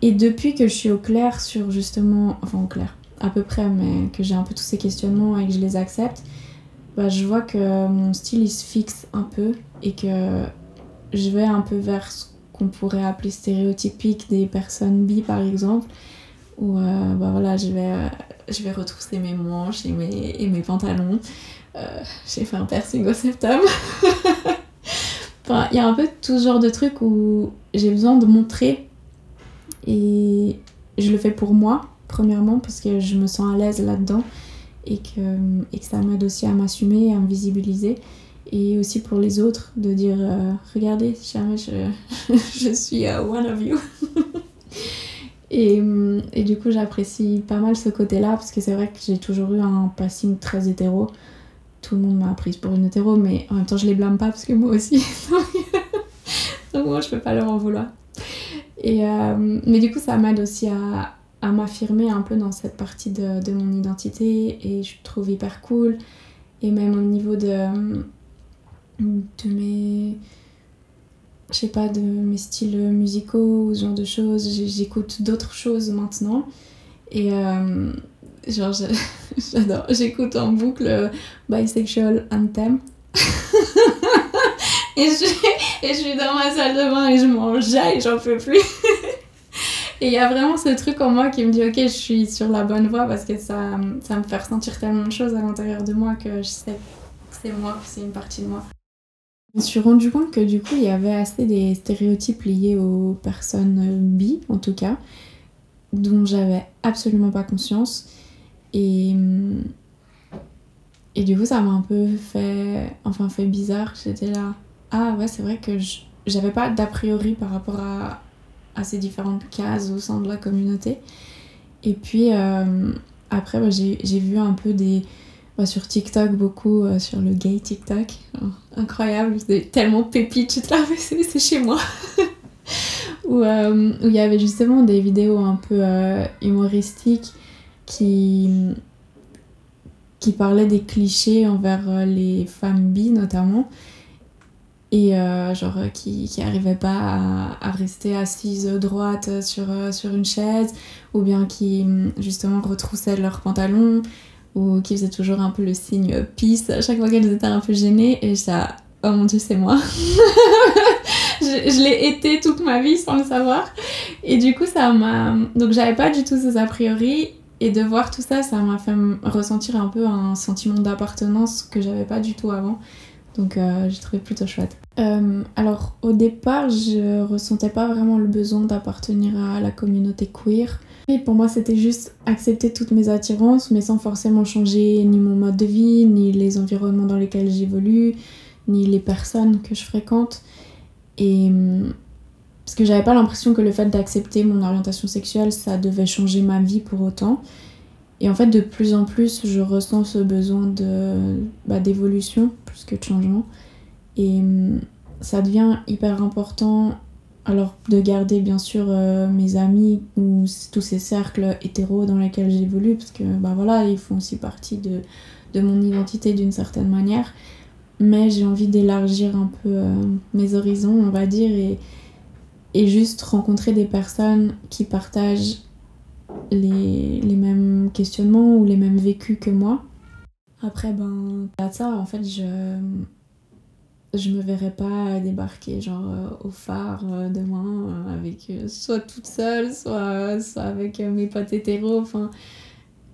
Et depuis que je suis au clair sur justement, enfin au clair, à peu près, mais que j'ai un peu tous ces questionnements et que je les accepte, bah, je vois que mon style il se fixe un peu et que je vais un peu vers ce qu'on pourrait appeler stéréotypique des personnes bi par exemple, où euh, bah, voilà, je vais, je vais retrousser mes manches et mes, et mes pantalons. Euh, j'ai fait un piercing au septum. <laughs> enfin, il y a un peu tout ce genre de trucs où j'ai besoin de montrer et je le fais pour moi, premièrement, parce que je me sens à l'aise là-dedans et que, et que ça m'aide aussi à m'assumer, à me visibiliser. Et aussi pour les autres, de dire euh, Regardez, jamais je, <laughs> je suis euh, one of you. <laughs> et, hum, et du coup, j'apprécie pas mal ce côté-là, parce que c'est vrai que j'ai toujours eu un passing très hétéro. Tout le monde m'a prise pour une hétéro, mais en même temps, je les blâme pas, parce que moi aussi. <laughs> Donc, moi, je peux pas leur en vouloir. Et, euh, mais du coup, ça m'aide aussi à, à m'affirmer un peu dans cette partie de, de mon identité et je trouve hyper cool. Et même au niveau de, de mes. Je sais pas, de mes styles musicaux ou ce genre de choses, j'écoute d'autres choses maintenant. Et euh, genre, <laughs> j'adore, j'écoute en boucle euh, Bisexual Anthem. <laughs> et, je, et je suis dans ma salle de bain et je m'enjaille, j'en peux plus. <laughs> Et il y a vraiment ce truc en moi qui me dit ok je suis sur la bonne voie parce que ça, ça me fait ressentir tellement de choses à l'intérieur de moi que je sais que c'est moi, c'est une partie de moi. Je me suis rendu compte que du coup il y avait assez des stéréotypes liés aux personnes euh, bi en tout cas dont j'avais absolument pas conscience et hum, et du coup ça m'a un peu fait enfin fait bizarre j'étais là ah ouais c'est vrai que j'avais pas d'a priori par rapport à ces différentes cases au sein de la communauté. Et puis euh, après, bah, j'ai vu un peu des. Sur TikTok, beaucoup euh, sur le gay TikTok. Oh, incroyable, tellement pépite, te l'avais, c'est chez moi. <laughs> où euh, où il y avait justement des vidéos un peu euh, humoristiques qui, qui parlaient des clichés envers les femmes bi notamment et genre qui, qui pas à, rester assise droite sur, sur une chaise ou bien qui justement retroussaient leurs pantalons ou qui faisaient toujours un peu le signe euh, peace à chaque fois qu'elles étaient un peu gênées et j'étais oh mon dieu c'est moi <laughs> je, l'ai été toute ma vie sans le savoir et du coup ça m'a donc j'avais pas du tout ces a priori et de voir tout ça ça m'a fait ressentir un peu un sentiment d'appartenance que j'avais pas du tout avant donc euh, j'ai trouvé plutôt chouette. Euh, alors au départ, je ressentais pas vraiment le besoin d'appartenir à la communauté queer. Pour moi, c'était juste accepter toutes mes attirances, mais sans forcément changer ni mon mode de vie, ni les environnements dans lesquels j'évolue, ni les personnes que je fréquente. Et hum, parce que j'avais pas l'impression que le fait d'accepter mon orientation sexuelle, ça devait changer ma vie pour autant. Et en fait, de plus en plus, je ressens ce besoin de bah, d'évolution plus que de changement. Et hum, ça devient hyper important alors de garder bien sûr euh, mes amis ou tous ces cercles hétéros dans lesquels j'évolue, parce que bah voilà, ils font aussi partie de, de mon identité d'une certaine manière. Mais j'ai envie d'élargir un peu euh, mes horizons, on va dire, et, et juste rencontrer des personnes qui partagent les, les mêmes questionnements ou les mêmes vécus que moi. Après, ben, à ça, en fait, je je me verrais pas débarquer genre euh, au phare euh, demain euh, avec soit toute seule soit, avec mes potes hétéros. Enfin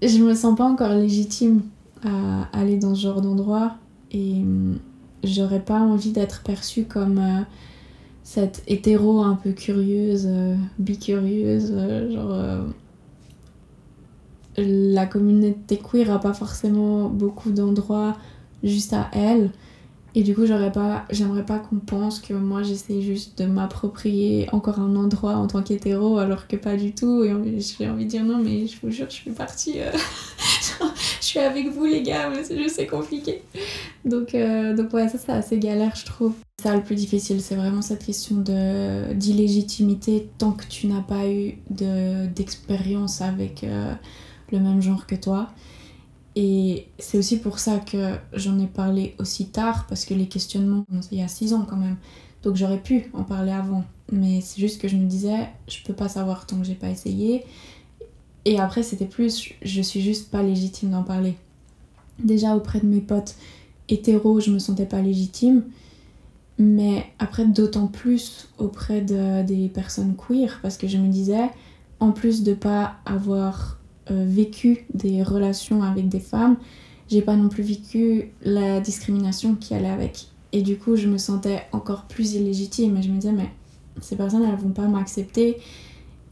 je me sens pas encore légitime à aller dans ce genre d'endroit et j'aurais pas envie d'être perçue comme cette hétéro un peu curieuse bicurieuse genre la communauté queer a pas forcément beaucoup d'endroits juste à elle et du coup, j'aurais pas, j'aimerais pas qu'on pense que moi j'essaie juste de m'approprier encore un endroit en tant qu'hétéro alors que pas du tout. Et j'ai envie de dire non, mais je vous jure, je suis partie. Euh, <laughs> je suis avec vous les gars, mais c'est compliqué. Donc, euh, donc ouais, ça c'est assez galère, je trouve. Ça le plus difficile, c'est vraiment cette question de d'illégitimité tant que tu n'as pas eu de, d'expérience avec euh, le même genre que toi. Et c'est aussi pour ça que j'en ai parlé aussi tard, parce que les questionnements, il y a 6 ans quand même. Donc j'aurais pu en parler avant. Mais c'est juste que je me disais, je peux pas savoir tant que j'ai pas essayé. Et après, c'était plus, je suis juste pas légitime d'en parler. Déjà auprès de mes potes hétéros, je me sentais pas légitime. Mais après, d'autant plus auprès de, des personnes queer, parce que je me disais, en plus de pas avoir vécu des relations avec des femmes, j'ai pas non plus vécu la discrimination qui allait avec. Et du coup, je me sentais encore plus illégitime. Et je me disais, mais ces personnes, elles vont pas m'accepter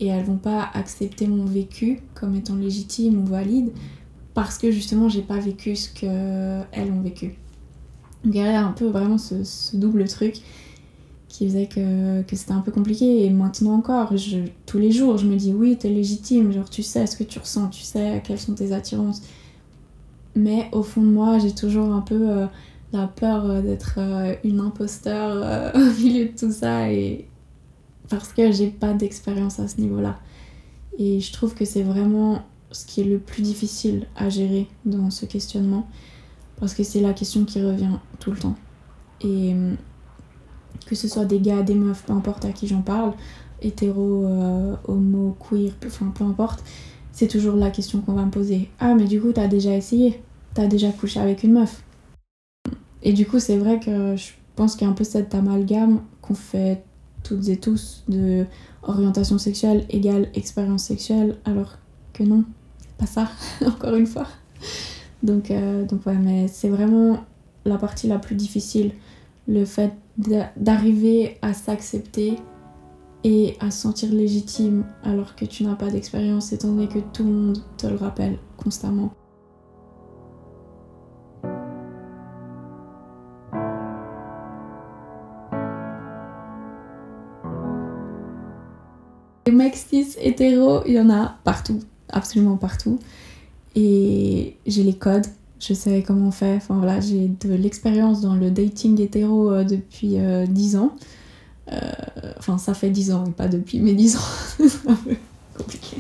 et elles vont pas accepter mon vécu comme étant légitime ou valide parce que justement, j'ai pas vécu ce qu'elles ont vécu. Donc, il y a un peu vraiment ce double truc qui faisait que, que c'était un peu compliqué. Et maintenant encore, je, tous les jours, je me dis oui, t'es légitime, genre tu sais ce que tu ressens, tu sais quelles sont tes attirances. Mais au fond de moi, j'ai toujours un peu euh, la peur euh, d'être euh, une imposteur <laughs> au milieu de tout ça. Et parce que j'ai pas d'expérience à ce niveau-là. Et je trouve que c'est vraiment ce qui est le plus difficile à gérer dans ce questionnement. Parce que c'est la question qui revient tout le temps. Et que ce soit des gars, des meufs, peu importe à qui j'en parle, hétéro, euh, homo, queer, enfin peu importe, c'est toujours la question qu'on va me poser. Ah, mais du coup, t'as déjà essayé? T'as déjà couché avec une meuf? Et du coup, c'est vrai que je pense qu'il y a un peu cet amalgame qu'on fait toutes et tous de orientation sexuelle égale expérience sexuelle, alors que non, pas ça, <laughs> encore une fois. Donc, euh, donc ouais, mais c'est vraiment la partie la plus difficile, le fait d'arriver à s'accepter et à se sentir légitime alors que tu n'as pas d'expérience étant donné que tout le monde te le rappelle constamment. Les mecs cis hétéros, il y en a partout, absolument partout. Et j'ai les codes, je sais comment on fait. Enfin voilà, j'ai de l'expérience dans le dating hétéro euh, depuis 10 euh, ans. Euh, enfin, ça fait 10 ans, et pas depuis mes 10 ans. c'est un peu compliqué.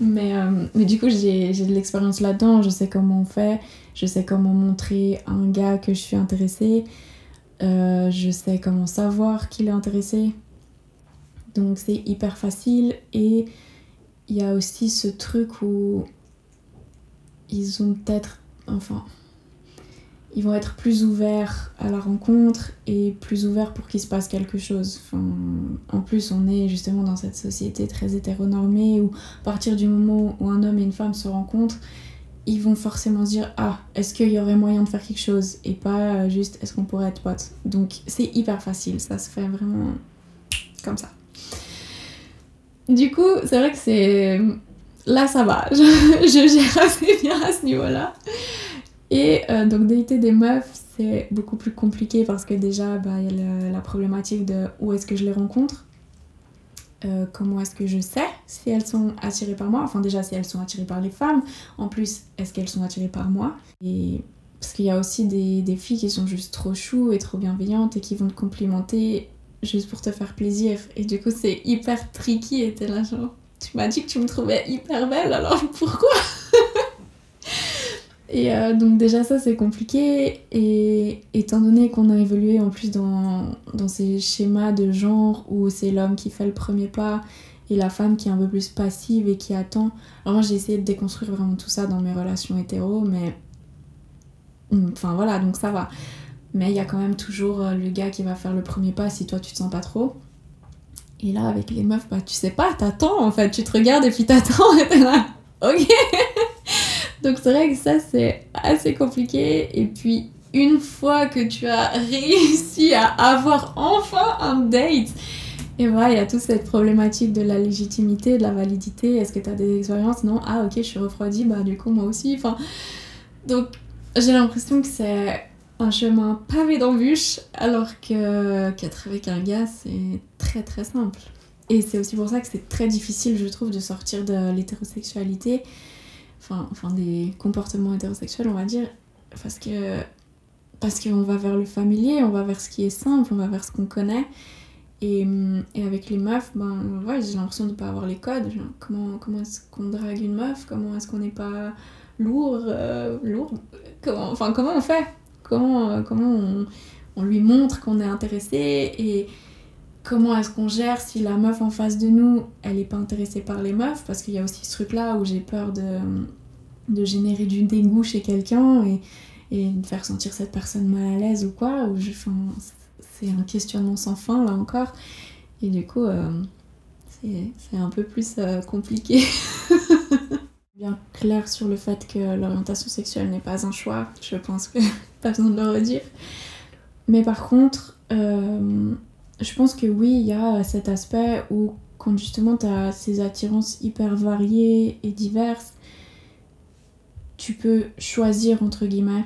Mais, mais du coup, j'ai de l'expérience là-dedans. Je sais comment on fait. Je sais comment montrer à un gars que je suis intéressée. je sais comment savoir qu'il est intéressé. Donc c'est hyper facile. Et il y a aussi ce truc où ils ont peut-être enfin, ils vont être plus ouverts à la rencontre et plus ouverts pour qu'il se passe quelque chose. en plus, on est justement dans cette société très hétéronormée où, à partir du moment où un homme et une femme se rencontrent, ils vont forcément se dire Ah, est-ce qu'il y aurait moyen de faire quelque chose? Et pas juste Est-ce qu'on pourrait être potes? Donc, c'est hyper facile, ça se fait vraiment comme ça. Du coup, c'est vrai que c'est là ça va, <laughs> je, gère assez bien à ce niveau-là. Et euh, donc dater des meufs, c'est beaucoup plus compliqué parce que déjà, bah, il y a la, problématique de où est-ce que je les rencontre, euh, comment est-ce que je sais si elles sont attirées par moi, enfin déjà si elles sont attirées par les femmes, en plus est-ce qu'elles sont attirées par moi? Et parce qu'il y a aussi des, filles qui sont juste trop chou et trop bienveillantes et qui vont te complimenter juste pour te faire plaisir. Et du coup, c'est hyper tricky. Et t'es là, genre, tu m'as dit que tu me trouvais hyper belle, alors <laughs> pourquoi? Et euh, donc déjà ça c'est compliqué et étant donné qu'on a évolué en plus dans, dans ces schémas de genre où c'est l'homme qui fait le premier pas et la femme qui est un peu plus passive et qui attend. Alors moi j'ai essayé de déconstruire vraiment tout ça dans mes relations hétéro mais... Enfin voilà donc ça va. Mais il y a quand même toujours euh, le gars qui va faire le premier pas si toi tu te sens pas trop. Et là avec les meufs bah tu sais pas, t'attends en fait, tu te regardes et puis t'attends <laughs> et t'es là. Ok <laughs> donc c'est vrai que ça c'est assez compliqué. Et puis une fois que tu as <laughs> réussi à avoir enfin un date, et voilà, il y a toute cette problématique de la légitimité, de la validité. Est-ce que tu as des expériences? Non. Ah ok, je suis refroidie, bah du coup moi aussi. Enfin, donc j'ai l'impression que c'est un chemin pavé d'embûches, alors que qu'être avec un gars c'est très très simple. Et c'est aussi pour ça que c'est très difficile, je trouve, de sortir de l'hétérosexualité enfin, enfin des comportements hétérosexuels, on va dire, parce que parce qu'on va vers le familier, on va vers ce qui est simple, on va vers ce qu'on connaît. Et, et, avec les meufs, ben, ouais, j'ai l'impression de ne pas avoir les codes. Comment comment est-ce qu'on drague une meuf? Comment est-ce qu'on n'est pas lourd, euh, lourd Enfin, comment on fait? Comment, comment on, lui montre qu'on est intéressé et, comment est-ce qu'on gère si la meuf en face de nous, elle est pas intéressée par les meufs? Parce qu'il y a aussi ce truc-là où j'ai peur de, générer du dégoût chez quelqu'un et, de faire sentir cette personne mal à l'aise ou quoi. Ou c'est un questionnement sans fin, là encore. Et du coup, euh, c'est un peu plus euh, compliqué. <laughs> Bien clair sur le fait que l'orientation sexuelle n'est pas un choix. Je pense que <laughs> pas besoin de le redire. Mais par contre... Euh, je pense que oui, il y a cet aspect où quand justement tu as ces attirances hyper variées et diverses, tu peux choisir entre guillemets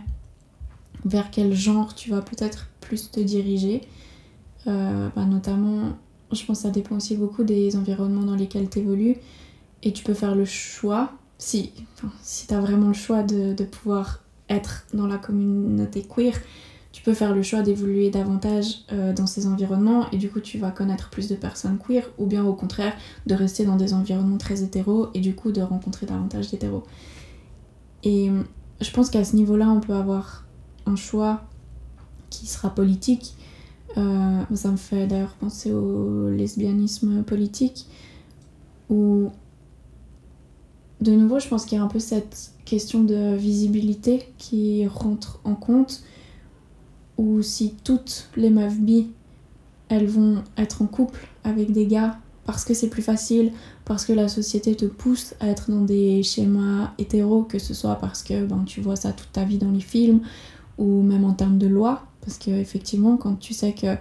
vers quel genre tu vas peut-être plus te diriger. Euh, bah, notamment, je pense que ça dépend aussi beaucoup des environnements dans lesquels tu évolues. Et tu peux faire le choix, si, si tu as vraiment le choix de, de pouvoir être dans la communauté queer, tu peux faire le choix d'évoluer davantage euh, dans ces environnements et du coup tu vas connaître plus de personnes queer ou bien au contraire de rester dans des environnements très hétéros et du coup de rencontrer davantage d'hétéros. Et euh, je pense qu'à ce niveau-là on peut avoir un choix qui sera politique. Euh, ça me fait d'ailleurs penser au lesbianisme politique de nouveau je pense qu'il y a un peu cette question de visibilité qui rentre en compte ou si toutes les meufs bi, elles vont être en couple avec des gars parce que c'est plus facile, parce que la société te pousse à être dans des schémas hétéros, que ce soit parce que ben, tu vois ça toute ta vie dans les films, ou même en termes de loi, parce que effectivement quand tu sais que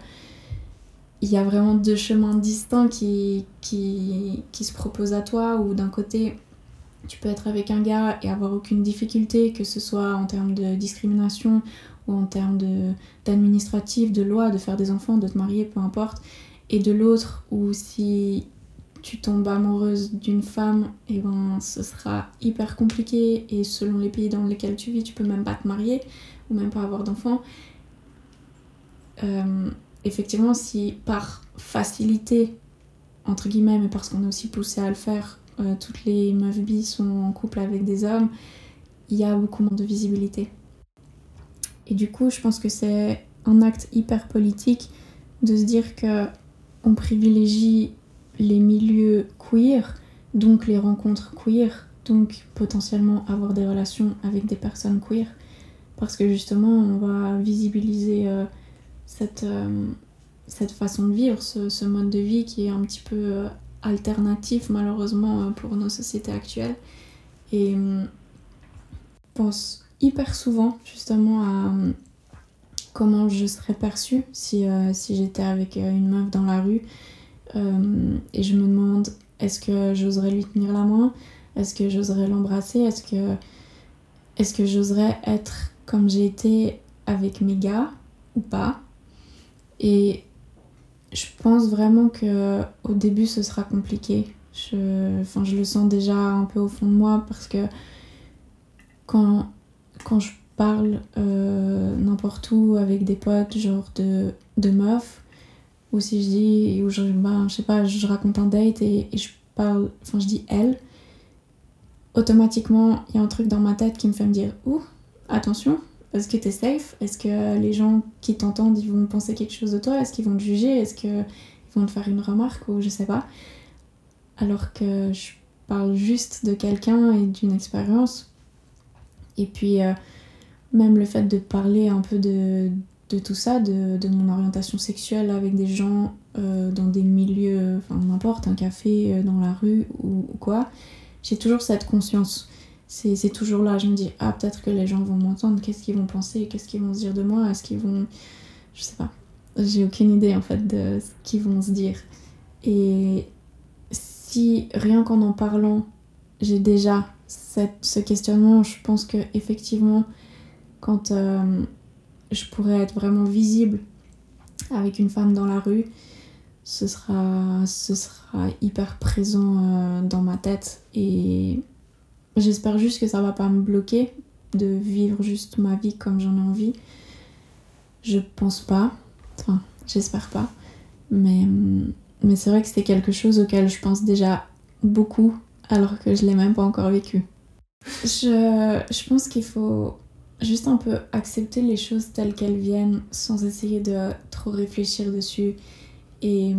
il y a vraiment deux chemins distincts qui, se proposent à toi, ou d'un côté tu peux être avec un gars et avoir aucune difficulté, que ce soit en termes de discrimination ou en termes d'administratif, de, de loi, de faire des enfants, de te marier, peu importe. Et de l'autre, où si tu tombes amoureuse d'une femme, et eh ben ce sera hyper compliqué et selon les pays dans lesquels tu vis, tu peux même pas te marier ou même pas avoir d'enfants. Euh, effectivement, si par facilité, entre guillemets, mais parce qu'on est aussi poussé à le faire, euh, toutes les meufs sont en couple avec des hommes, il y a beaucoup moins de visibilité. Et du coup, je pense que c'est un acte hyper politique de se dire que on privilégie les milieux queer, donc les rencontres queer, donc potentiellement avoir des relations avec des personnes queer, parce que justement on va visibiliser euh, cette, euh, cette façon de vivre, ce, mode de vie qui est un petit peu alternatif malheureusement pour nos sociétés actuelles. Et je pense hyper souvent justement à euh, comment je serais perçue si, euh, si j'étais avec euh, une meuf dans la rue. et je me demande est-ce que j'oserais lui tenir la main? Est-ce que j'oserais l'embrasser? Est-ce que, est que j'oserais être comme j'ai été avec mes gars ou pas? Et je pense vraiment que au début ce sera compliqué. Je, enfin, je le sens déjà un peu au fond de moi parce que quand quand je parle euh, n'importe où avec des potes, genre de, de meufs, ou si je dis, ou je, ben, je sais pas, je raconte un date et, et je parle, enfin je dis elle, automatiquement il y a un truc dans ma tête qui me fait me dire, ouh, attention, est-ce que t'es safe? Est-ce que les gens qui t'entendent ils vont penser quelque chose de toi? Est-ce qu'ils vont te juger? Est-ce qu'ils vont te faire une remarque ou je sais pas? Alors que je parle juste de quelqu'un et d'une expérience. Et puis euh, même le fait de parler un peu de, de tout ça, de, de, mon orientation sexuelle avec des gens euh, dans des milieux, enfin n'importe, un café, euh, dans la rue ou, ou quoi, j'ai toujours cette conscience c'est toujours là. Je me dis, ah, peut-être que les gens vont m'entendre, qu'est-ce qu'ils vont penser, qu'est-ce qu'ils vont se dire de moi, est-ce qu'ils vont. Je sais pas. J'ai aucune idée en fait de ce qu'ils vont se dire. Et si rien qu'en en parlant, j'ai déjà cette, ce questionnement, je pense que effectivement, quand euh, je pourrais être vraiment visible avec une femme dans la rue, ce sera, ce sera hyper présent euh, dans ma tête et J'espère juste que ça va pas me bloquer de vivre juste ma vie comme j'en ai envie. Je pense pas. Enfin, j'espère pas. Mais, mais c'est vrai que c'est quelque chose auquel je pense déjà beaucoup alors que je l'ai même pas encore vécu. Je, je pense qu'il faut juste un peu accepter les choses telles qu'elles viennent sans essayer de trop réfléchir dessus. Et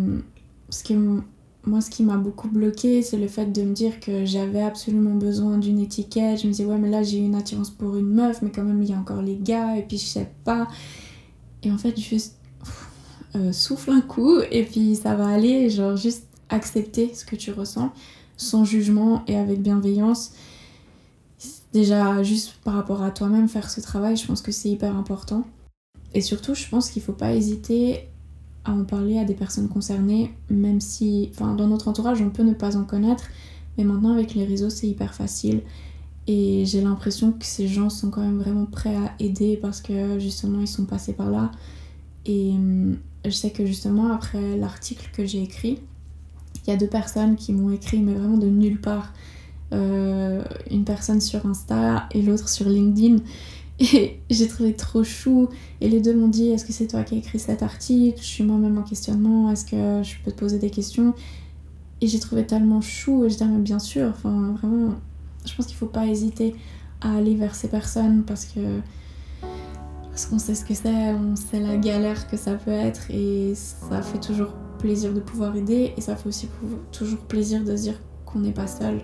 ce que moi, ce qui m'a beaucoup bloqué, c'est le fait de me dire que j'avais absolument besoin d'une étiquette. Je me disais, ouais, mais là, j'ai une attirance pour une meuf, mais quand même, il y a encore les gars, et puis je sais pas. Et en fait, juste euh, souffle un coup, et puis ça va aller. Genre, juste accepter ce que tu ressens, sans jugement et avec bienveillance. Déjà, juste par rapport à toi-même, faire ce travail, je pense que c'est hyper important. Et surtout, je pense qu'il faut pas hésiter à en parler à des personnes concernées, même si, enfin, dans notre entourage, on peut ne pas en connaître, mais maintenant avec les réseaux, c'est hyper facile. Et j'ai l'impression que ces gens sont quand même vraiment prêts à aider parce que justement, ils sont passés par là. Et je sais que justement, après l'article que j'ai écrit, il y a deux personnes qui m'ont écrit, mais vraiment de nulle part. Euh, une personne sur Insta et l'autre sur LinkedIn. Et j'ai trouvé trop chou. Et les deux m'ont dit Est-ce que c'est toi qui as écrit cet article? Je suis moi-même en questionnement. Est-ce que je peux te poser des questions? Et j'ai trouvé tellement chou. Et je disais Bien sûr. Enfin, vraiment, je pense qu'il faut pas hésiter à aller vers ces personnes parce que. Parce qu'on sait ce que c'est, on sait la galère que ça peut être. Et ça fait toujours plaisir de pouvoir aider. Et ça fait aussi toujours plaisir de se dire qu'on n'est pas seul